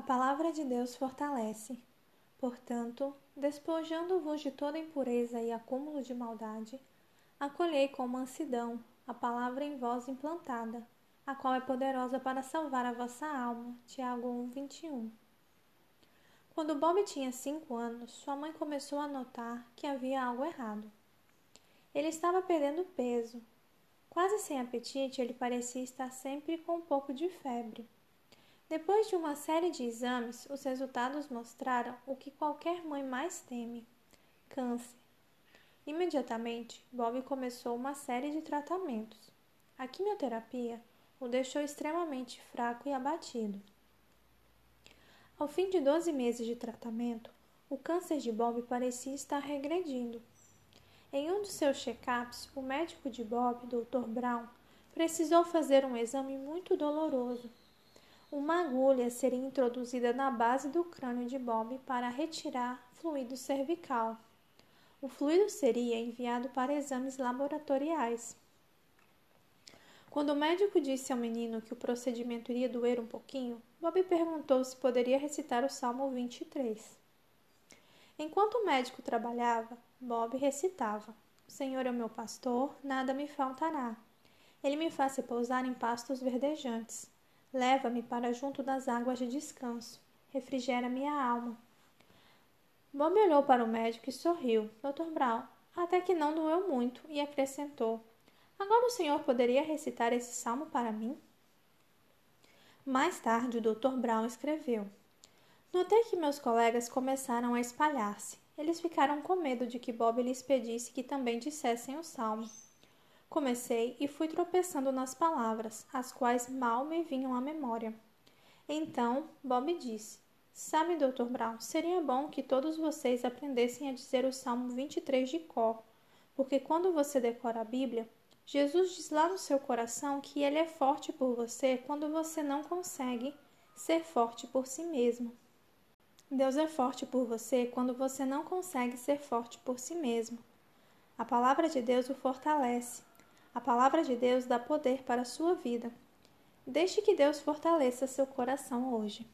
palavra de Deus fortalece. Portanto, despojando-vos de toda impureza e acúmulo de maldade, acolhei com mansidão a palavra em vós implantada, a qual é poderosa para salvar a vossa alma. Tiago 1, 21. Quando Bob tinha cinco anos, sua mãe começou a notar que havia algo errado. Ele estava perdendo peso. Quase sem apetite, ele parecia estar sempre com um pouco de febre. Depois de uma série de exames, os resultados mostraram o que qualquer mãe mais teme: câncer. Imediatamente, Bob começou uma série de tratamentos. A quimioterapia o deixou extremamente fraco e abatido. Ao fim de 12 meses de tratamento, o câncer de Bob parecia estar regredindo. Em um de seus check-ups, o médico de Bob, Dr. Brown, precisou fazer um exame muito doloroso uma agulha seria introduzida na base do crânio de Bob para retirar fluido cervical. O fluido seria enviado para exames laboratoriais. Quando o médico disse ao menino que o procedimento iria doer um pouquinho, Bob perguntou se poderia recitar o Salmo 23. Enquanto o médico trabalhava, Bob recitava: O Senhor é o meu pastor, nada me faltará. Ele me faz repousar em pastos verdejantes. Leva-me para junto das águas de descanso. Refrigera minha alma. Bob olhou para o médico e sorriu. Dr. Brown, até que não doeu muito, e acrescentou: Agora o senhor poderia recitar esse salmo para mim? Mais tarde, o Dr. Brown escreveu: Notei que meus colegas começaram a espalhar-se. Eles ficaram com medo de que Bob lhes pedisse que também dissessem o salmo. Comecei e fui tropeçando nas palavras, as quais mal me vinham à memória. Então, Bob disse: Sabe, Dr. Brown, seria bom que todos vocês aprendessem a dizer o Salmo 23 de cor, porque quando você decora a Bíblia, Jesus diz lá no seu coração que ele é forte por você quando você não consegue ser forte por si mesmo. Deus é forte por você quando você não consegue ser forte por si mesmo. A palavra de Deus o fortalece. A palavra de Deus dá poder para a sua vida. Deixe que Deus fortaleça seu coração hoje.